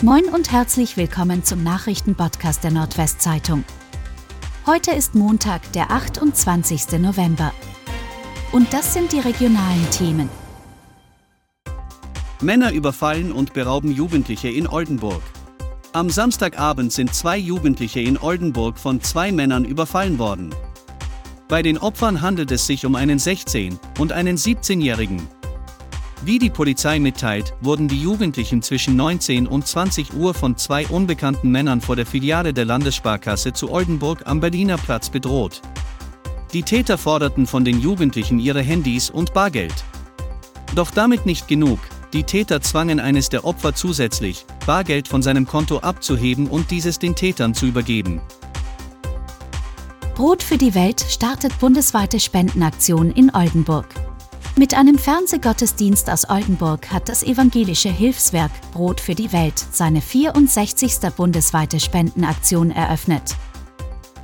Moin und herzlich willkommen zum Nachrichtenpodcast der Nordwestzeitung. Heute ist Montag, der 28. November. Und das sind die regionalen Themen. Männer überfallen und berauben Jugendliche in Oldenburg. Am Samstagabend sind zwei Jugendliche in Oldenburg von zwei Männern überfallen worden. Bei den Opfern handelt es sich um einen 16- und einen 17-Jährigen. Wie die Polizei mitteilt, wurden die Jugendlichen zwischen 19 und 20 Uhr von zwei unbekannten Männern vor der Filiale der Landessparkasse zu Oldenburg am Berliner Platz bedroht. Die Täter forderten von den Jugendlichen ihre Handys und Bargeld. Doch damit nicht genug, die Täter zwangen eines der Opfer zusätzlich, Bargeld von seinem Konto abzuheben und dieses den Tätern zu übergeben. Brot für die Welt startet bundesweite Spendenaktion in Oldenburg. Mit einem Fernsehgottesdienst aus Oldenburg hat das evangelische Hilfswerk Brot für die Welt seine 64. bundesweite Spendenaktion eröffnet.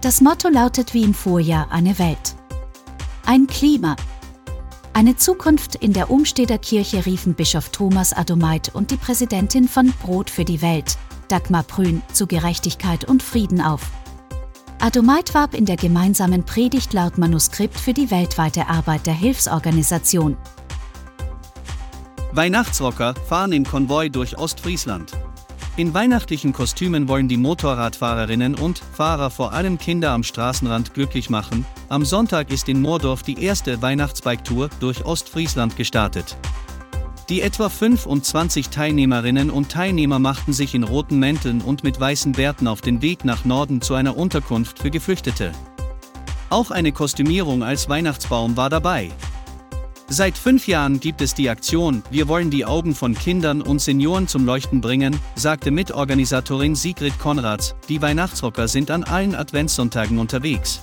Das Motto lautet wie im Vorjahr eine Welt. Ein Klima. Eine Zukunft in der Umsteder Kirche riefen Bischof Thomas Adomait und die Präsidentin von Brot für die Welt, Dagmar Prün, zu Gerechtigkeit und Frieden auf. Adomait warb in der gemeinsamen Predigt laut Manuskript für die weltweite Arbeit der Hilfsorganisation. Weihnachtsrocker fahren im Konvoi durch Ostfriesland. In weihnachtlichen Kostümen wollen die Motorradfahrerinnen und Fahrer vor allem Kinder am Straßenrand glücklich machen. Am Sonntag ist in Moordorf die erste Weihnachtsbike-Tour durch Ostfriesland gestartet. Die etwa 25 Teilnehmerinnen und Teilnehmer machten sich in roten Mänteln und mit weißen Bärten auf den Weg nach Norden zu einer Unterkunft für Geflüchtete. Auch eine Kostümierung als Weihnachtsbaum war dabei. Seit fünf Jahren gibt es die Aktion Wir wollen die Augen von Kindern und Senioren zum Leuchten bringen, sagte Mitorganisatorin Sigrid Konrads, die Weihnachtsrocker sind an allen Adventssonntagen unterwegs.